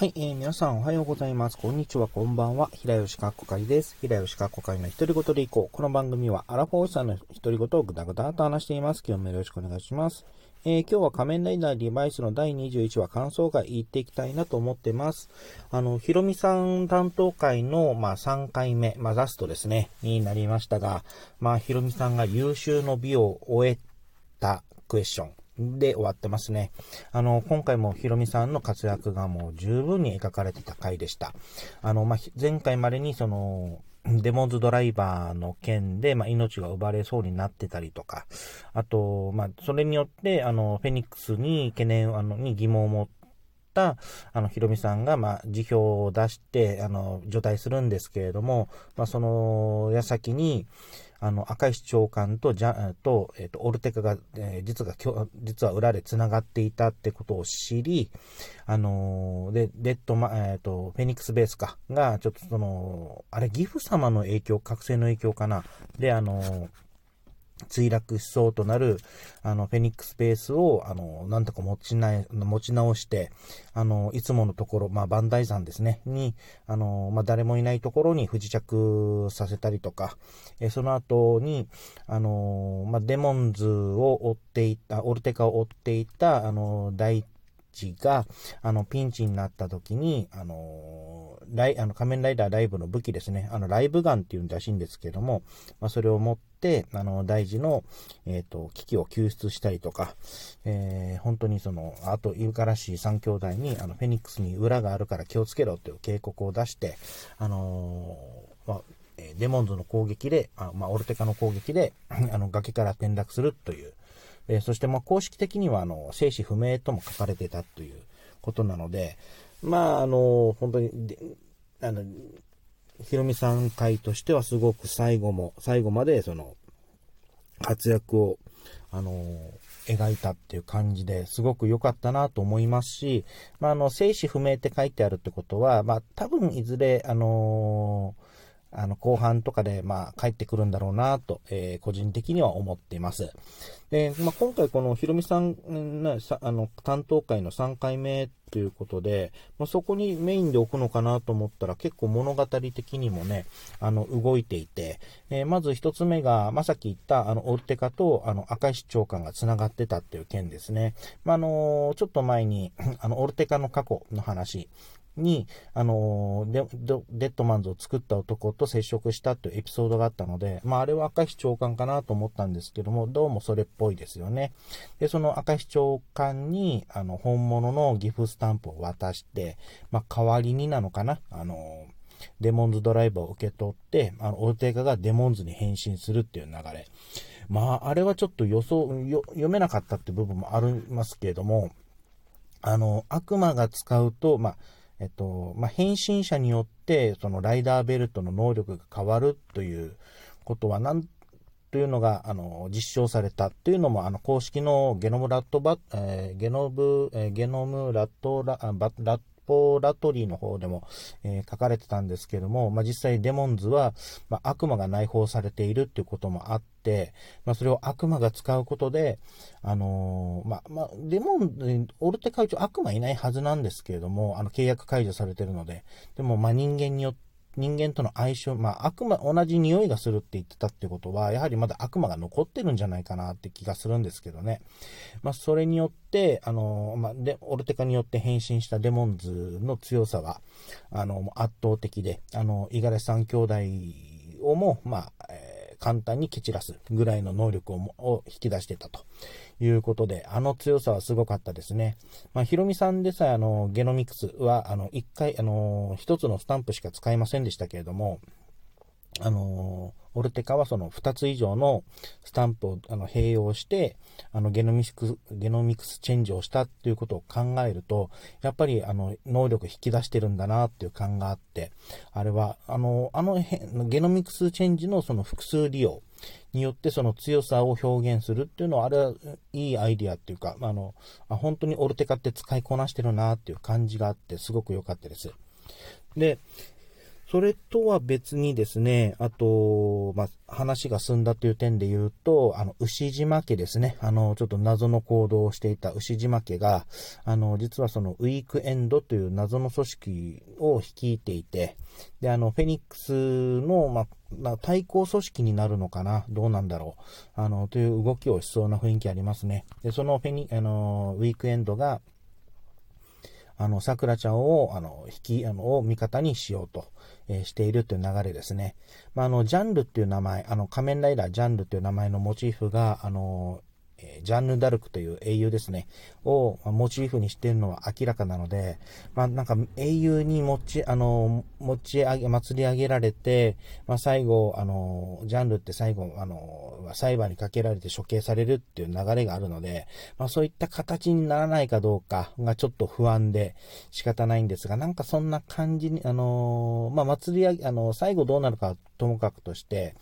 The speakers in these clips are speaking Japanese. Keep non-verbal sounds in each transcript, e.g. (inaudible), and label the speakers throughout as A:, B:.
A: はい、えー、皆さんおはようございます。こんにちは、こんばんは。平吉かっこかりです。平吉かっこかりの独り言でいこう。この番組はアラフォーさんの独り言をぐだぐだと話しています。今日もよろしくお願いします。えー、今日は仮面ライダーリバイスの第21話感想が言っていきたいなと思ってます。あの、ヒロミさん担当会の、まあ、3回目、まあ、ラストですね、になりましたが、まあ、ヒロミさんが優秀の美を終えたクエスチョン。で終わってますね。あの、今回もヒロミさんの活躍がもう十分に描かれてた回でした。あの、まあ、前回までにその、デモンズドライバーの件で、まあ、命が奪われそうになってたりとか、あと、まあ、それによって、あの、フェニックスに懸念、あの、に疑問を持った、あの、ヒロミさんが、まあ、辞表を出して、あの、除隊するんですけれども、まあ、その、矢先に、あの、赤石長官と、じゃ、と、えっ、ー、と、オルテカが、えー、実が、実は裏で繋がっていたってことを知り、あのー、で、デッドマ、えっ、と、フェニックスベースか、が、ちょっとその、あれ、ギフ様の影響、覚醒の影響かな。で、あの墜落しそうとなる、あの、フェニックスベースを、あの、なんとか持ちな、持ち直して、あの、いつものところ、まあ、バンダイ山ですね、に、あの、まあ、誰もいないところに不時着させたりとか、えその後に、あの、まあ、デモンズを追っていた、オルテカを追っていた、あの、大チが、あの、ピンチになった時に、あの、ライ、あの、仮面ライダーライブの武器ですね、あの、ライブガンっていうんらしいんですけども、まあ、それを持って、あの、大事の、えっ、ー、と、危機を救出したりとか、えー、本当にその、あと、イルカらしい3兄弟に、あの、フェニックスに裏があるから気をつけろという警告を出して、あのー、まあ、デモンズの攻撃で、あまあ、オルテカの攻撃で、あの、崖から転落するという、えー、そしてま公式的にはあの生死不明とも書かれてたということなので、まああの、本当に、あの、ヒロミさん会としてはすごく最後も、最後までその活躍を、あの、描いたっていう感じですごく良かったなと思いますし、まあ、あの、生死不明って書いてあるってことは、まあ、多分いずれ、あのーあの、後半とかで、まあ、帰ってくるんだろうなと、えー、個人的には思っています。で、まあ、今回このひろみさんの、あの、担当会の3回目ということで、まあ、そこにメインで置くのかなと思ったら結構物語的にもね、あの、動いていて、えー、まず一つ目が、まあ、さっき言った、あの、オルテカと、あの、赤石長官が繋がってたっていう件ですね。まあ、あのちょっと前に、あの、オルテカの過去の話、に、あのデ、ッドマンズを作った男と接触したというエピソードがあったので、まあ、あれは赤石長官かなと思ったんですけども、どうもそれっぽいですよね。で、その赤石長官に、あの、本物のギフスタンプを渡して、まあ、代わりになのかな、あのデモンズドライバーを受け取って、あの、オルテガがデモンズに変身するっていう流れ。まあ、あれはちょっと予想、読めなかったって部分もありますけれども、あの、悪魔が使うと、まあ、えっと、まあ、変身者によって、そのライダーベルトの能力が変わるということは、なんというのが、あの、実証されたというのも、あの、公式のゲノムラットバ、えー、ゲノブ、えー、ゲノムラットラ、バラッポラトリーの方でも、えー、書かれてたんですけども、まあ、実際デモンズは、まあ、悪魔が内包されているっていうこともあって、まあ、それを悪魔が使うことで、あのー、まあ、まあ、デモン、オルテ会長悪魔いないはずなんですけれども、あの、契約解除されてるので、でも、まあ、人間によって人間との相性、まあ、悪魔、同じ匂いがするって言ってたってことは、やはりまだ悪魔が残ってるんじゃないかなって気がするんですけどね。まあ、それによって、あの、まあ、で、オルテカによって変身したデモンズの強さは、あの、圧倒的で、あの、五十嵐三兄弟をも、まあ、えー、簡単に蹴散らすぐらいの能力をを引き出してたということで、あの強さはすごかったですね。まあ、ヒロミさんでさえ、あの、ゲノミクスは、あの、一回、あの、一つのスタンプしか使いませんでしたけれども、あの、オルテカはその2つ以上のスタンプをあの併用して、あのゲノミクス、ゲノミクスチェンジをしたっていうことを考えると、やっぱりあの能力引き出してるんだなっていう感があって、あれは、あの、あのゲノミクスチェンジのその複数利用によってその強さを表現するっていうのは、あれはいいアイディアっていうか、あの、本当にオルテカって使いこなしてるなっていう感じがあって、すごく良かったです。で、それとは別にですね、あと、まあ、話が進んだという点で言うと、あの、牛島家ですね。あの、ちょっと謎の行動をしていた牛島家が、あの、実はそのウィークエンドという謎の組織を率いていて、で、あの、フェニックスの、まあ、対抗組織になるのかな？どうなんだろう？あの、という動きをしそうな雰囲気ありますね。で、そのフェニ、あの、ウィークエンドが、あの、桜ちゃんを、あの、引き、あの、を味方にしようと、えー、しているという流れですね。まあ、あの、ジャンルっていう名前、あの、仮面ライダージャンルという名前のモチーフが、あの、えジャンヌ・ダルクという英雄ですね、をモチーフにしているのは明らかなので、まあ、なんか英雄に持ち、あの、持ち上げ、祭り上げられて、まあ、最後、あの、ジャンルって最後、あの、裁判にかけられて処刑されるっていう流れがあるので、まあ、そういった形にならないかどうかがちょっと不安で仕方ないんですが、なんかそんな感じに、あの、まあ、祭り上、あの、最後どうなるかともかくとして、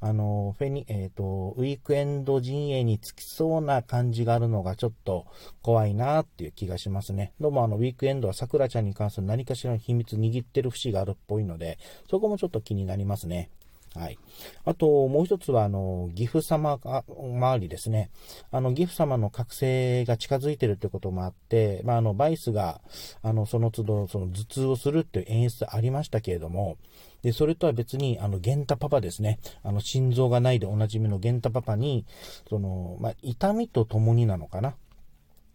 A: あの、フェニ、えっ、ー、と、ウィークエンド陣営につきそうな感じがあるのがちょっと怖いなっていう気がしますね。どうもあの、ウィークエンドは桜ちゃんに関する何かしらの秘密握ってる節があるっぽいので、そこもちょっと気になりますね。はい。あと、もう一つは、あの、岐阜様が、周りですね。あの、岐阜様の覚醒が近づいてるということもあって、まあ、あの、バイスが、あの、その都度、その頭痛をするっていう演出ありましたけれども、で、それとは別に、あの、ゲンタパパですね。あの、心臓がないでおなじみのゲンタパパに、その、まあ、痛みとともになのかな？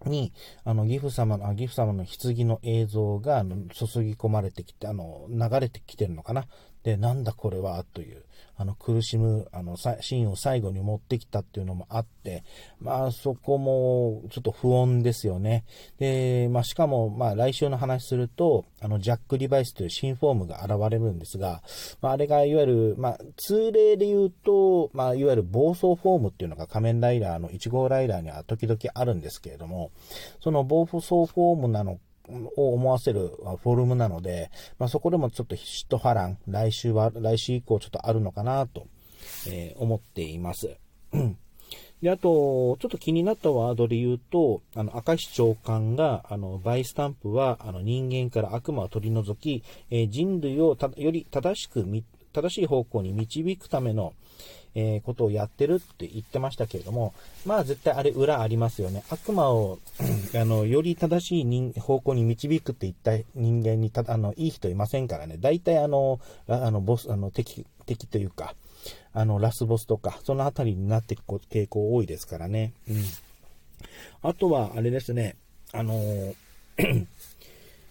A: に、あの、岐阜様の、岐阜様の棺の映像が、あの、注ぎ込まれてきて、あの、流れてきてるのかな？で、なんだこれは、という。あの、苦しむ、あの、シーンを最後に持ってきたっていうのもあって、まあ、そこも、ちょっと不穏ですよね。で、まあ、しかも、まあ、来週の話すると、あの、ジャック・リバイスという新フォームが現れるんですが、まあ、あれが、いわゆる、まあ、通例で言うと、まあ、いわゆる暴走フォームっていうのが仮面ライダーの1号ライダーには時々あるんですけれども、その暴走フォームなのを思わせるフォルムなので、まあ、そこでもちょっと一波乱、来週は、来週以降ちょっとあるのかなと、えー、思っています。で、あと、ちょっと気になったワードで言うと、あの、明石長官が、あの、バイスタンプは、あの、人間から悪魔を取り除き、えー、人類をより正しく、正しい方向に導くための、えー、ことをやってるって言ってましたけれども、まあ絶対あれ裏ありますよね。悪魔を (clears throat) あの、より正しい人方向に導くって言った人間にた、あの、いい人いませんからね。大体あの、あの、ボス、あの、敵、敵というか、あの、ラスボスとか、そのあたりになっていく傾向多いですからね。うん。あとは、あれですね、あの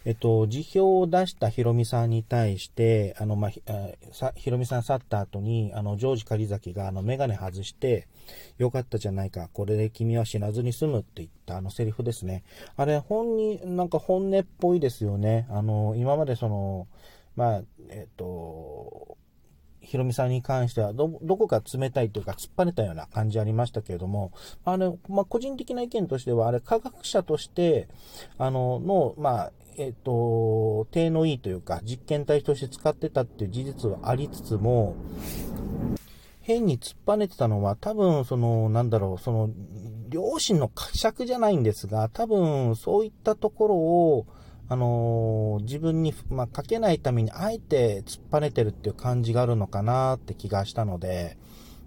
A: えっと、辞表を出したヒロミさんに対して、あの、まあ、ヒロミさん去った後に、あの、ジョージ狩崎が、あの、メガネ外して、よかったじゃないか、これで君は死なずに済むって言ったあのセリフですね。あれ、本人、なんか本音っぽいですよね。あの、今までその、まあ、えっと、ヒロミさんに関してはど、どこか冷たいというか突っ張れたような感じありましたけれども、あの、まあ、個人的な意見としては、あれ、科学者として、あの、の、まあ、えっ、と、低のいいというか、実験体として使ってたっていう事実はありつつも、変に突っぱねてたのは、多分、その、なんだろう、その、両親の呵責じゃないんですが、多分、そういったところを、あのー、自分に、まあ、かけないために、あえて突っぱねてるっていう感じがあるのかなって気がしたので、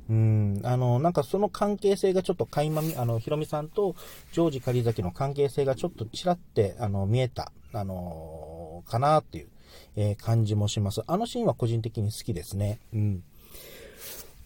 A: うん、あの、なんかその関係性がちょっと垣間見、あの、ひろみさんとジョージ狩崎の関係性がちょっとちらって、あの、見えた、あのー、かなっていう、え、感じもします。あのシーンは個人的に好きですね。うん。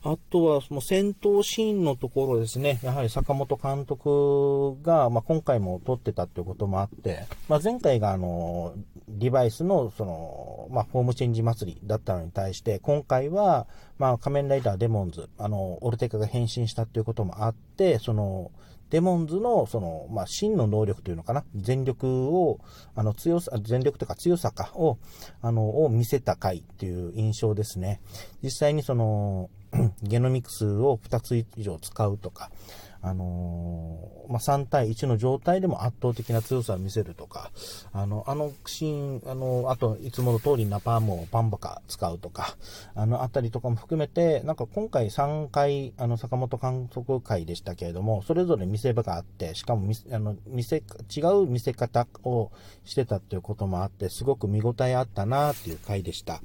A: あとは、もう戦闘シーンのところですね。やはり坂本監督が、まあ、今回も撮ってたっていうこともあって、まあ、前回があの、デバイスの、その、まあ、フォームチェンジ祭りだったのに対して、今回は、まあ、仮面ライダーデモンズ、あの、オルテカが変身したっていうこともあって、その、デモンズの、その、まあ、真の能力というのかな、全力を、あの、強さ、全力というか強さかを、あの、を見せた回っていう印象ですね。実際にその、(clears throat) ゲノミクスを2つ以上使うとか、あのー、まあ、3対1の状態でも圧倒的な強さを見せるとか、あの、あのシーン、あの、あと、いつもの通りナパームをパンバカ使うとか、あのあたりとかも含めて、なんか今回3回、あの、坂本監督会でしたけれども、それぞれ見せ場があって、しかもあの、見せ、違う見せ方をしてたっていうこともあって、すごく見応えあったなっていう回でした。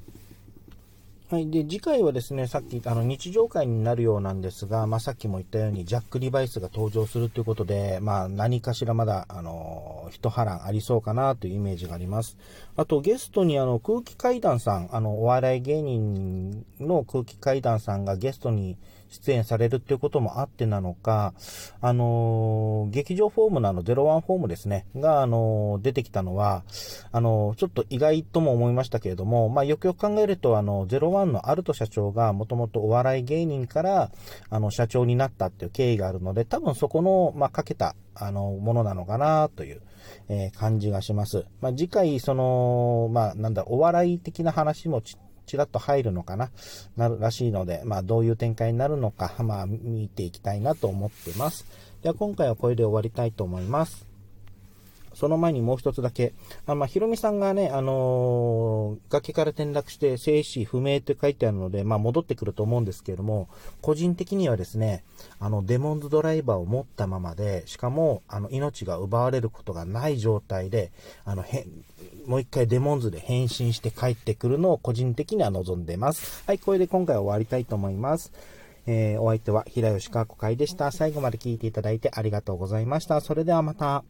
A: はい。で、次回はですね、さっき、あの、日常会になるようなんですが、まあ、さっきも言ったように、ジャック・リバイスが登場するということで、まあ、何かしらまだ、あの、一波乱ありそうかなというイメージがあります。あと、ゲストに、あの、空気階段さん、あの、お笑い芸人の空気階段さんがゲストに出演されるっていうこともあってなのか、あのー、劇場フォームのあの01フォームですね、が、あのー、出てきたのは、あのー、ちょっと意外とも思いましたけれども、まあ、よくよく考えると、あの、01のアルト社長がもともとお笑い芸人から、あの、社長になったっていう経緯があるので、多分そこの、まあ、かけた、あの、ものなのかなという、え、感じがします。まあ、次回、その、まあ、なんだ、お笑い的な話もちちらっと入るのかな、なるらしいので、まあどういう展開になるのか、まあ見ていきたいなと思ってます。では今回はこれで終わりたいと思います。その前にもう一つだけ。あまあ、ひろみさんがね、あのー、崖から転落して生死不明って書いてあるので、まあ、戻ってくると思うんですけれども、個人的にはですね、あの、デモンズドライバーを持ったままで、しかも、あの、命が奪われることがない状態で、あの、へ、もう一回デモンズで変身して帰ってくるのを個人的には望んでます。はい、これで今回は終わりたいと思います。えー、お相手は平吉川子会でした。最後まで聞いていただいてありがとうございました。それではまた。